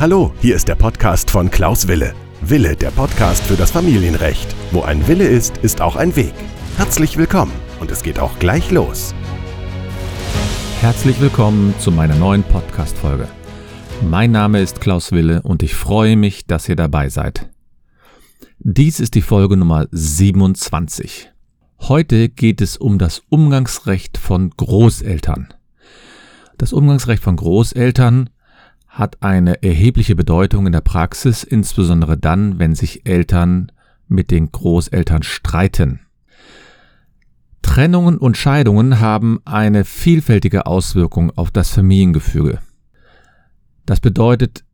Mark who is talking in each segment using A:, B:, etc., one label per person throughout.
A: Hallo, hier ist der Podcast von Klaus Wille. Wille, der Podcast für das Familienrecht. Wo ein Wille ist, ist auch ein Weg. Herzlich willkommen und es geht auch gleich los.
B: Herzlich willkommen zu meiner neuen Podcast-Folge. Mein Name ist Klaus Wille und ich freue mich, dass ihr dabei seid. Dies ist die Folge Nummer 27. Heute geht es um das Umgangsrecht von Großeltern. Das Umgangsrecht von Großeltern hat eine erhebliche Bedeutung in der Praxis, insbesondere dann, wenn sich Eltern mit den Großeltern streiten. Trennungen und Scheidungen haben eine vielfältige Auswirkung auf das Familiengefüge. Das bedeutet,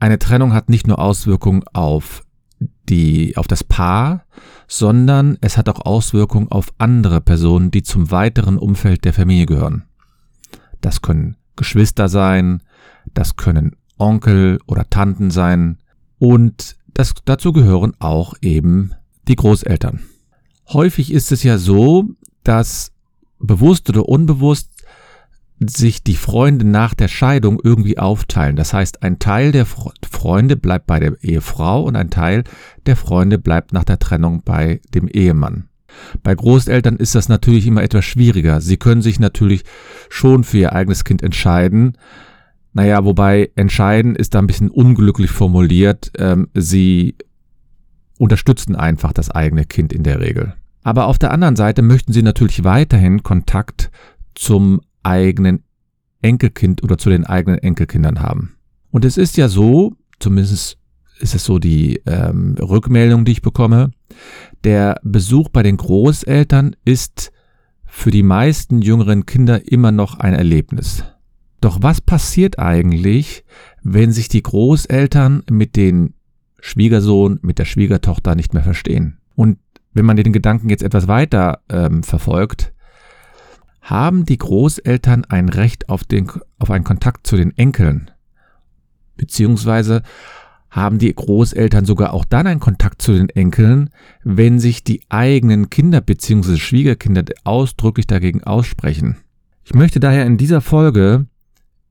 B: eine Trennung hat nicht nur Auswirkungen auf die, auf das Paar, sondern es hat auch Auswirkungen auf andere Personen, die zum weiteren Umfeld der Familie gehören. Das können Geschwister sein, das können Onkel oder Tanten sein und das, dazu gehören auch eben die Großeltern. Häufig ist es ja so, dass bewusst oder unbewusst sich die Freunde nach der Scheidung irgendwie aufteilen. Das heißt, ein Teil der Freunde bleibt bei der Ehefrau und ein Teil der Freunde bleibt nach der Trennung bei dem Ehemann. Bei Großeltern ist das natürlich immer etwas schwieriger. Sie können sich natürlich schon für ihr eigenes Kind entscheiden, naja, wobei entscheiden ist da ein bisschen unglücklich formuliert. Ähm, sie unterstützen einfach das eigene Kind in der Regel. Aber auf der anderen Seite möchten sie natürlich weiterhin Kontakt zum eigenen Enkelkind oder zu den eigenen Enkelkindern haben. Und es ist ja so, zumindest ist es so die ähm, Rückmeldung, die ich bekomme, der Besuch bei den Großeltern ist für die meisten jüngeren Kinder immer noch ein Erlebnis. Doch was passiert eigentlich, wenn sich die Großeltern mit den Schwiegersohn, mit der Schwiegertochter nicht mehr verstehen? Und wenn man den Gedanken jetzt etwas weiter ähm, verfolgt, haben die Großeltern ein Recht auf, den, auf einen Kontakt zu den Enkeln? Beziehungsweise haben die Großeltern sogar auch dann einen Kontakt zu den Enkeln, wenn sich die eigenen Kinder bzw. Schwiegerkinder ausdrücklich dagegen aussprechen. Ich möchte daher in dieser Folge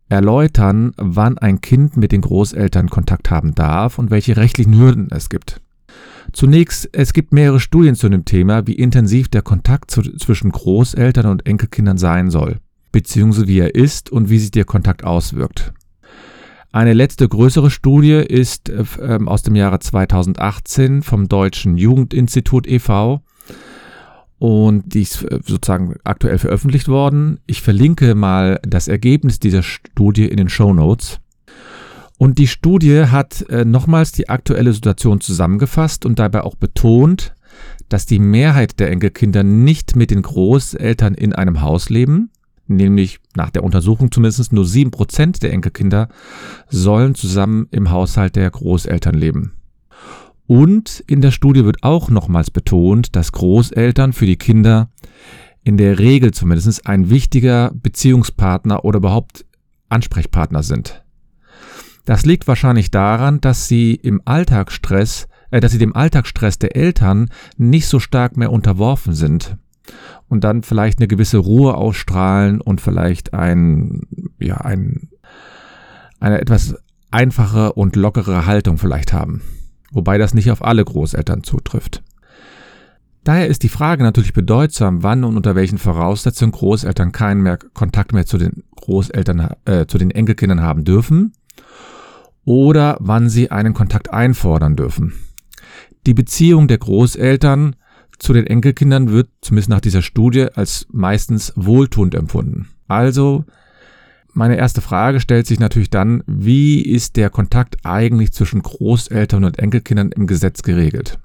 B: erläutern, wann ein Kind mit den Großeltern Kontakt haben darf und welche rechtlichen Hürden es gibt. Zunächst, es gibt mehrere Studien zu dem Thema, wie intensiv der Kontakt zu, zwischen Großeltern und Enkelkindern sein soll, beziehungsweise wie er ist und wie sich der Kontakt auswirkt. Eine letzte größere Studie ist äh, aus dem Jahre 2018 vom Deutschen Jugendinstitut e.V und die ist äh, sozusagen aktuell veröffentlicht worden. Ich verlinke mal das Ergebnis dieser Studie in den Show Notes. Und die Studie hat äh, nochmals die aktuelle Situation zusammengefasst und dabei auch betont, dass die Mehrheit der Enkelkinder nicht mit den Großeltern in einem Haus leben, nämlich nach der Untersuchung zumindest nur sieben Prozent der Enkelkinder sollen zusammen im Haushalt der Großeltern leben. Und in der Studie wird auch nochmals betont, dass Großeltern für die Kinder in der Regel zumindest ein wichtiger Beziehungspartner oder überhaupt Ansprechpartner sind. Das liegt wahrscheinlich daran, dass sie im Alltagsstress, äh, dass sie dem Alltagsstress der Eltern nicht so stark mehr unterworfen sind und dann vielleicht eine gewisse Ruhe ausstrahlen und vielleicht ein, ja, ein, eine etwas einfache und lockere Haltung vielleicht haben wobei das nicht auf alle Großeltern zutrifft. Daher ist die Frage natürlich bedeutsam, wann und unter welchen Voraussetzungen Großeltern keinen mehr Kontakt mehr zu den Großeltern, äh, zu den Enkelkindern haben dürfen oder wann sie einen Kontakt einfordern dürfen. Die Beziehung der Großeltern zu den Enkelkindern wird zumindest nach dieser Studie als meistens wohltuend empfunden. Also meine erste Frage stellt sich natürlich dann, wie ist der Kontakt eigentlich zwischen Großeltern und Enkelkindern im Gesetz geregelt?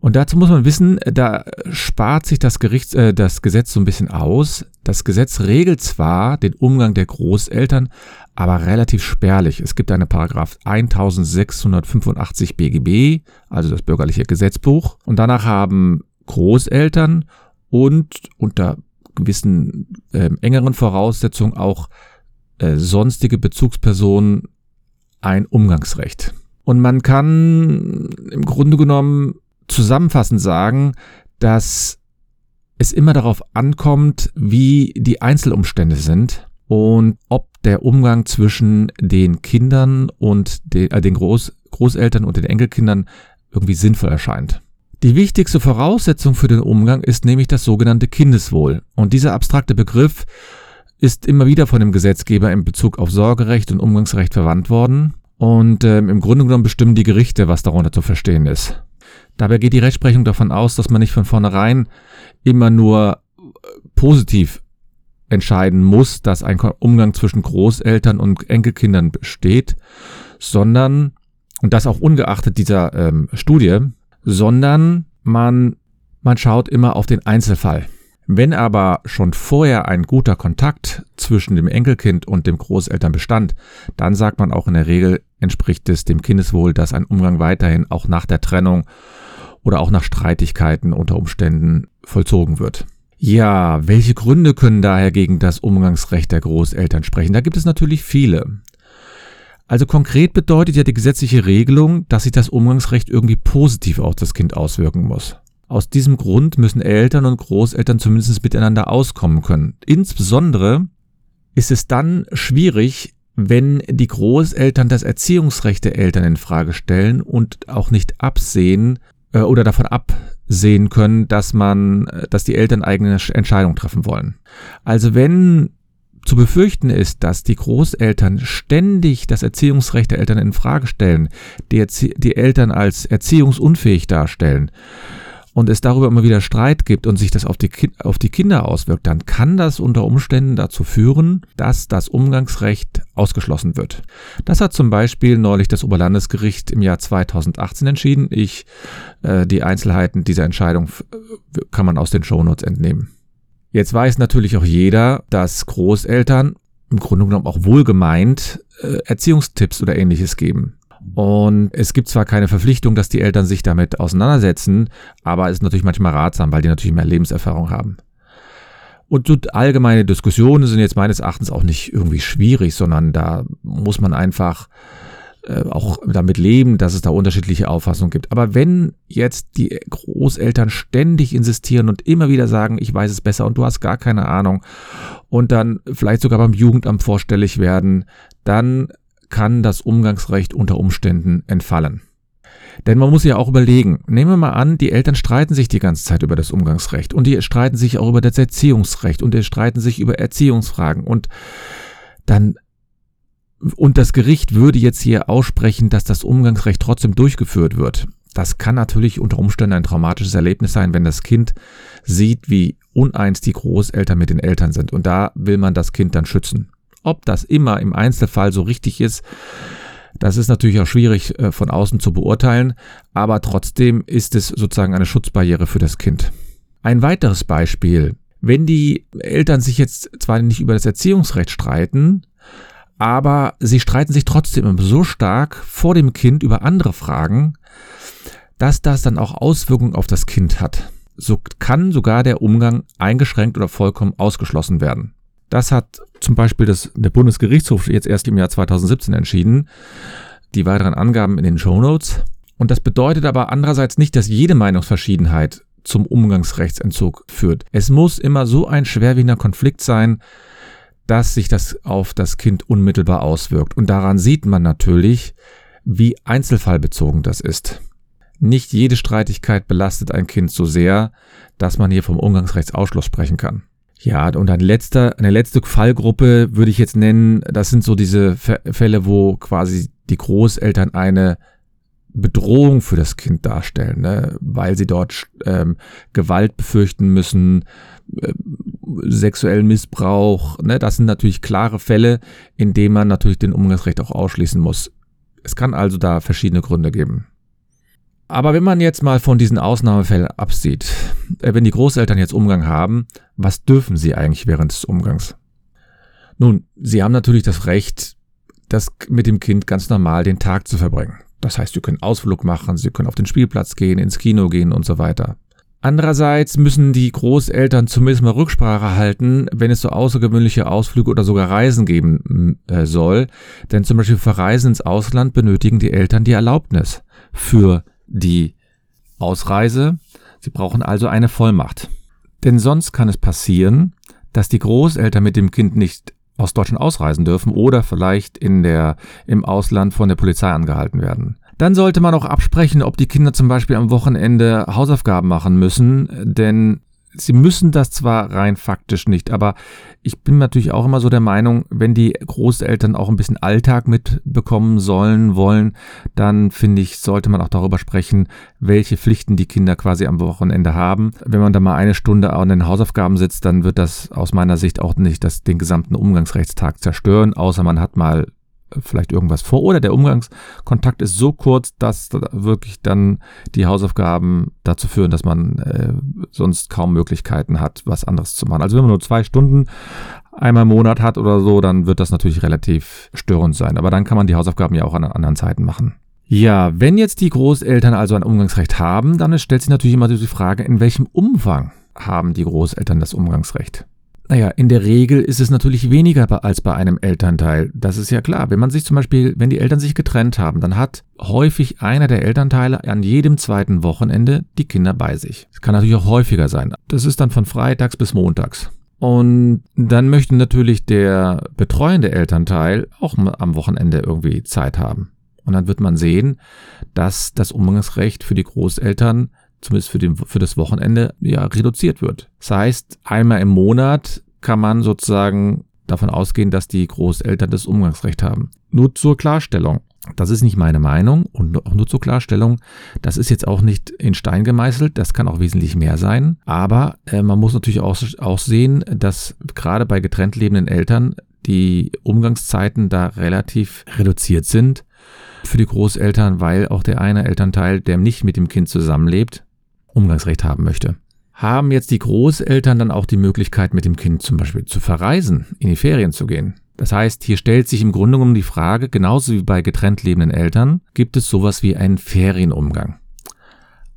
B: Und dazu muss man wissen, da spart sich das, Gerichts, äh, das Gesetz so ein bisschen aus. Das Gesetz regelt zwar den Umgang der Großeltern, aber relativ spärlich. Es gibt eine Paragraph 1685 BGB, also das bürgerliche Gesetzbuch. Und danach haben Großeltern und unter gewissen äh, engeren Voraussetzungen auch äh, sonstige Bezugspersonen ein Umgangsrecht. Und man kann im Grunde genommen zusammenfassend sagen, dass es immer darauf ankommt, wie die Einzelumstände sind und ob der Umgang zwischen den Kindern und den, äh, den Groß, Großeltern und den Enkelkindern irgendwie sinnvoll erscheint. Die wichtigste Voraussetzung für den Umgang ist nämlich das sogenannte Kindeswohl. Und dieser abstrakte Begriff ist immer wieder von dem Gesetzgeber in Bezug auf Sorgerecht und Umgangsrecht verwandt worden. Und ähm, im Grunde genommen bestimmen die Gerichte, was darunter zu verstehen ist. Dabei geht die Rechtsprechung davon aus, dass man nicht von vornherein immer nur äh, positiv entscheiden muss, dass ein Umgang zwischen Großeltern und Enkelkindern besteht, sondern, und das auch ungeachtet dieser ähm, Studie, sondern man, man schaut immer auf den Einzelfall. Wenn aber schon vorher ein guter Kontakt zwischen dem Enkelkind und dem Großeltern bestand, dann sagt man auch in der Regel, entspricht es dem Kindeswohl, dass ein Umgang weiterhin auch nach der Trennung oder auch nach Streitigkeiten unter Umständen vollzogen wird. Ja, welche Gründe können daher gegen das Umgangsrecht der Großeltern sprechen? Da gibt es natürlich viele. Also konkret bedeutet ja die gesetzliche Regelung, dass sich das Umgangsrecht irgendwie positiv auf das Kind auswirken muss. Aus diesem Grund müssen Eltern und Großeltern zumindest miteinander auskommen können. Insbesondere ist es dann schwierig, wenn die Großeltern das Erziehungsrecht der Eltern in Frage stellen und auch nicht absehen äh, oder davon absehen können, dass man, äh, dass die Eltern eigene Entscheidungen treffen wollen. Also wenn zu befürchten ist, dass die Großeltern ständig das Erziehungsrecht der Eltern in Frage stellen, die, Erzie die Eltern als erziehungsunfähig darstellen und es darüber immer wieder Streit gibt und sich das auf die, auf die Kinder auswirkt, dann kann das unter Umständen dazu führen, dass das Umgangsrecht ausgeschlossen wird. Das hat zum Beispiel neulich das Oberlandesgericht im Jahr 2018 entschieden. Ich, äh, die Einzelheiten dieser Entscheidung kann man aus den Shownotes entnehmen. Jetzt weiß natürlich auch jeder, dass Großeltern im Grunde genommen auch wohlgemeint äh, Erziehungstipps oder ähnliches geben. Und es gibt zwar keine Verpflichtung, dass die Eltern sich damit auseinandersetzen, aber es ist natürlich manchmal ratsam, weil die natürlich mehr Lebenserfahrung haben. Und so allgemeine Diskussionen sind jetzt meines Erachtens auch nicht irgendwie schwierig, sondern da muss man einfach äh, auch damit leben, dass es da unterschiedliche Auffassungen gibt. Aber wenn jetzt die Großeltern ständig insistieren und immer wieder sagen, ich weiß es besser und du hast gar keine Ahnung und dann vielleicht sogar beim Jugendamt vorstellig werden, dann kann das Umgangsrecht unter Umständen entfallen. Denn man muss ja auch überlegen, nehmen wir mal an, die Eltern streiten sich die ganze Zeit über das Umgangsrecht und die streiten sich auch über das Erziehungsrecht und die streiten sich über Erziehungsfragen und dann und das Gericht würde jetzt hier aussprechen, dass das Umgangsrecht trotzdem durchgeführt wird. Das kann natürlich unter Umständen ein traumatisches Erlebnis sein, wenn das Kind sieht, wie uneins die Großeltern mit den Eltern sind. Und da will man das Kind dann schützen. Ob das immer im Einzelfall so richtig ist, das ist natürlich auch schwierig äh, von außen zu beurteilen, aber trotzdem ist es sozusagen eine Schutzbarriere für das Kind. Ein weiteres Beispiel. Wenn die Eltern sich jetzt zwar nicht über das Erziehungsrecht streiten, aber sie streiten sich trotzdem so stark vor dem Kind über andere Fragen, dass das dann auch Auswirkungen auf das Kind hat. So kann sogar der Umgang eingeschränkt oder vollkommen ausgeschlossen werden. Das hat zum Beispiel das, der Bundesgerichtshof jetzt erst im Jahr 2017 entschieden. Die weiteren Angaben in den Show Notes. Und das bedeutet aber andererseits nicht, dass jede Meinungsverschiedenheit zum Umgangsrechtsentzug führt. Es muss immer so ein schwerwiegender Konflikt sein, dass sich das auf das Kind unmittelbar auswirkt. Und daran sieht man natürlich, wie einzelfallbezogen das ist. Nicht jede Streitigkeit belastet ein Kind so sehr, dass man hier vom Umgangsrechtsausschluss sprechen kann. Ja, und ein letzter, eine letzte Fallgruppe würde ich jetzt nennen, das sind so diese Fälle, wo quasi die Großeltern eine Bedrohung für das Kind darstellen, ne? weil sie dort ähm, Gewalt befürchten müssen, äh, sexuellen Missbrauch. Ne? Das sind natürlich klare Fälle, in denen man natürlich den Umgangsrecht auch ausschließen muss. Es kann also da verschiedene Gründe geben. Aber wenn man jetzt mal von diesen Ausnahmefällen absieht, äh, wenn die Großeltern jetzt Umgang haben, was dürfen sie eigentlich während des Umgangs? Nun, sie haben natürlich das Recht, das mit dem Kind ganz normal den Tag zu verbringen. Das heißt, Sie können Ausflug machen, Sie können auf den Spielplatz gehen, ins Kino gehen und so weiter. Andererseits müssen die Großeltern zumindest mal Rücksprache halten, wenn es so außergewöhnliche Ausflüge oder sogar Reisen geben äh, soll. Denn zum Beispiel für Reisen ins Ausland benötigen die Eltern die Erlaubnis für die Ausreise. Sie brauchen also eine Vollmacht. Denn sonst kann es passieren, dass die Großeltern mit dem Kind nicht aus Deutschland ausreisen dürfen oder vielleicht in der, im Ausland von der Polizei angehalten werden. Dann sollte man auch absprechen, ob die Kinder zum Beispiel am Wochenende Hausaufgaben machen müssen, denn Sie müssen das zwar rein faktisch nicht, aber ich bin natürlich auch immer so der Meinung, wenn die Großeltern auch ein bisschen Alltag mitbekommen sollen, wollen, dann finde ich, sollte man auch darüber sprechen, welche Pflichten die Kinder quasi am Wochenende haben. Wenn man da mal eine Stunde an den Hausaufgaben sitzt, dann wird das aus meiner Sicht auch nicht das, den gesamten Umgangsrechtstag zerstören, außer man hat mal vielleicht irgendwas vor oder der Umgangskontakt ist so kurz, dass wirklich dann die Hausaufgaben dazu führen, dass man äh, sonst kaum Möglichkeiten hat, was anderes zu machen. Also wenn man nur zwei Stunden einmal im Monat hat oder so, dann wird das natürlich relativ störend sein. Aber dann kann man die Hausaufgaben ja auch an anderen Zeiten machen. Ja, wenn jetzt die Großeltern also ein Umgangsrecht haben, dann stellt sich natürlich immer die Frage, in welchem Umfang haben die Großeltern das Umgangsrecht? Naja, in der Regel ist es natürlich weniger als bei einem Elternteil. Das ist ja klar. Wenn man sich zum Beispiel, wenn die Eltern sich getrennt haben, dann hat häufig einer der Elternteile an jedem zweiten Wochenende die Kinder bei sich. Das kann natürlich auch häufiger sein. Das ist dann von freitags bis montags. Und dann möchte natürlich der betreuende Elternteil auch am Wochenende irgendwie Zeit haben. Und dann wird man sehen, dass das Umgangsrecht für die Großeltern zumindest für, den, für das Wochenende, ja, reduziert wird. Das heißt, einmal im Monat kann man sozusagen davon ausgehen, dass die Großeltern das Umgangsrecht haben. Nur zur Klarstellung. Das ist nicht meine Meinung und auch nur zur Klarstellung. Das ist jetzt auch nicht in Stein gemeißelt. Das kann auch wesentlich mehr sein. Aber äh, man muss natürlich auch, auch sehen, dass gerade bei getrennt lebenden Eltern die Umgangszeiten da relativ reduziert sind für die Großeltern, weil auch der eine Elternteil, der nicht mit dem Kind zusammenlebt, Umgangsrecht haben möchte. Haben jetzt die Großeltern dann auch die Möglichkeit, mit dem Kind zum Beispiel zu verreisen, in die Ferien zu gehen? Das heißt, hier stellt sich im Grunde genommen die Frage, genauso wie bei getrennt lebenden Eltern, gibt es sowas wie einen Ferienumgang?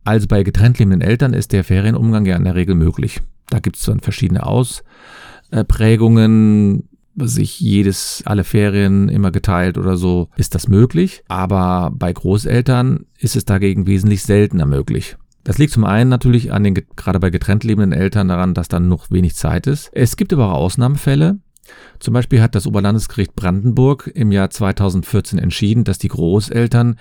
B: Also bei getrennt lebenden Eltern ist der Ferienumgang ja in der Regel möglich. Da gibt es dann verschiedene Ausprägungen, sich jedes, alle Ferien immer geteilt oder so, ist das möglich. Aber bei Großeltern ist es dagegen wesentlich seltener möglich. Das liegt zum einen natürlich an den gerade bei getrennt lebenden Eltern daran, dass dann noch wenig Zeit ist. Es gibt aber auch Ausnahmefälle. Zum Beispiel hat das Oberlandesgericht Brandenburg im Jahr 2014 entschieden, dass die Großeltern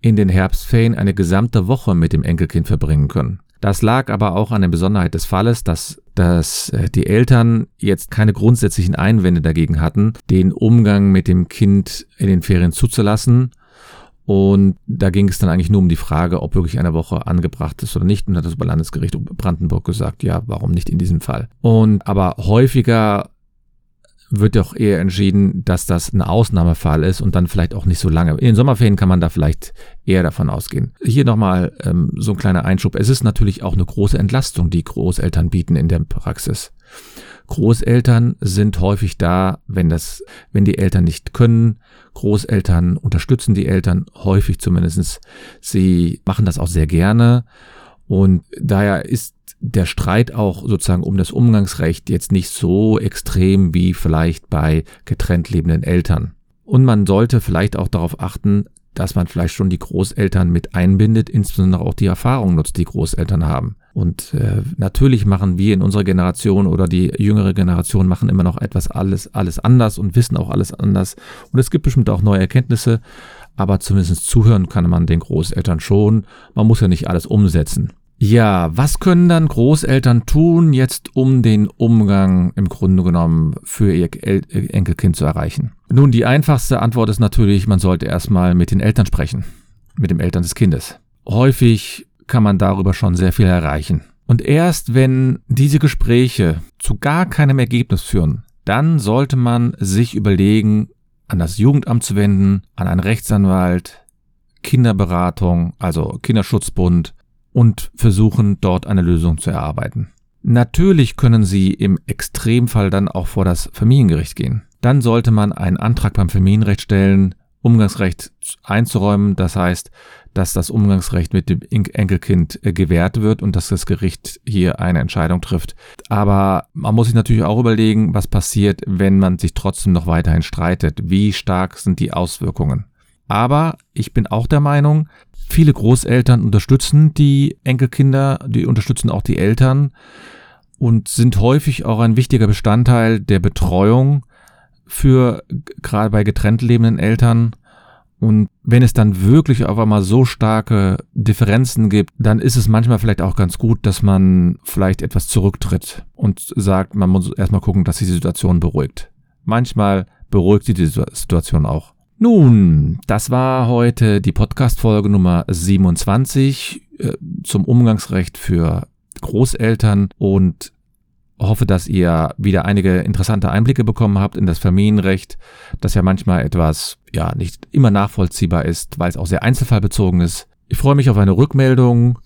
B: in den Herbstferien eine gesamte Woche mit dem Enkelkind verbringen können. Das lag aber auch an der Besonderheit des Falles, dass, dass äh, die Eltern jetzt keine grundsätzlichen Einwände dagegen hatten, den Umgang mit dem Kind in den Ferien zuzulassen und da ging es dann eigentlich nur um die Frage, ob wirklich eine Woche angebracht ist oder nicht. Und hat das Oberlandesgericht Brandenburg gesagt, ja, warum nicht in diesem Fall? Und aber häufiger wird doch eher entschieden, dass das ein Ausnahmefall ist und dann vielleicht auch nicht so lange. In den Sommerferien kann man da vielleicht eher davon ausgehen. Hier nochmal ähm, so ein kleiner Einschub. Es ist natürlich auch eine große Entlastung, die Großeltern bieten in der Praxis. Großeltern sind häufig da, wenn das, wenn die Eltern nicht können. Großeltern unterstützen die Eltern häufig zumindestens. Sie machen das auch sehr gerne. Und daher ist der Streit auch sozusagen um das Umgangsrecht jetzt nicht so extrem wie vielleicht bei getrennt lebenden Eltern. Und man sollte vielleicht auch darauf achten, dass man vielleicht schon die Großeltern mit einbindet, insbesondere auch die Erfahrung nutzt, die Großeltern haben. Und äh, natürlich machen wir in unserer Generation oder die jüngere Generation machen immer noch etwas alles, alles anders und wissen auch alles anders. Und es gibt bestimmt auch neue Erkenntnisse, aber zumindest zuhören kann man den Großeltern schon. Man muss ja nicht alles umsetzen. Ja, was können dann Großeltern tun jetzt, um den Umgang im Grunde genommen für ihr Enkelkind zu erreichen? Nun, die einfachste Antwort ist natürlich, man sollte erstmal mit den Eltern sprechen, mit dem Eltern des Kindes. Häufig kann man darüber schon sehr viel erreichen. Und erst wenn diese Gespräche zu gar keinem Ergebnis führen, dann sollte man sich überlegen, an das Jugendamt zu wenden, an einen Rechtsanwalt, Kinderberatung, also Kinderschutzbund und versuchen, dort eine Lösung zu erarbeiten. Natürlich können Sie im Extremfall dann auch vor das Familiengericht gehen. Dann sollte man einen Antrag beim Familienrecht stellen, Umgangsrecht einzuräumen. Das heißt, dass das Umgangsrecht mit dem Enkelkind äh, gewährt wird und dass das Gericht hier eine Entscheidung trifft. Aber man muss sich natürlich auch überlegen, was passiert, wenn man sich trotzdem noch weiterhin streitet. Wie stark sind die Auswirkungen? Aber ich bin auch der Meinung, viele Großeltern unterstützen die Enkelkinder, die unterstützen auch die Eltern und sind häufig auch ein wichtiger Bestandteil der Betreuung für gerade bei getrennt lebenden Eltern. Und wenn es dann wirklich auf einmal so starke Differenzen gibt, dann ist es manchmal vielleicht auch ganz gut, dass man vielleicht etwas zurücktritt und sagt, man muss erstmal gucken, dass die Situation beruhigt. Manchmal beruhigt sie die Situation auch. Nun, das war heute die Podcast-Folge Nummer 27 äh, zum Umgangsrecht für Großeltern und hoffe, dass ihr wieder einige interessante Einblicke bekommen habt in das Familienrecht, das ja manchmal etwas, ja, nicht immer nachvollziehbar ist, weil es auch sehr einzelfallbezogen ist. Ich freue mich auf eine Rückmeldung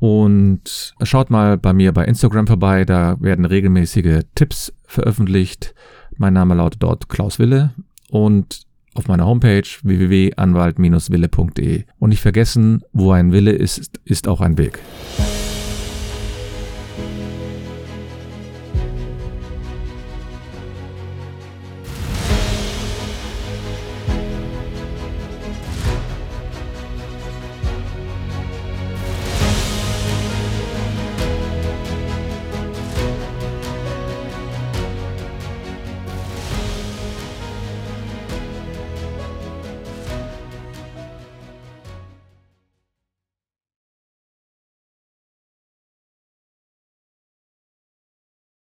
B: und schaut mal bei mir bei Instagram vorbei, da werden regelmäßige Tipps veröffentlicht. Mein Name lautet dort Klaus Wille und auf meiner Homepage www.anwalt-wille.de. Und nicht vergessen, wo ein Wille ist, ist auch ein Weg.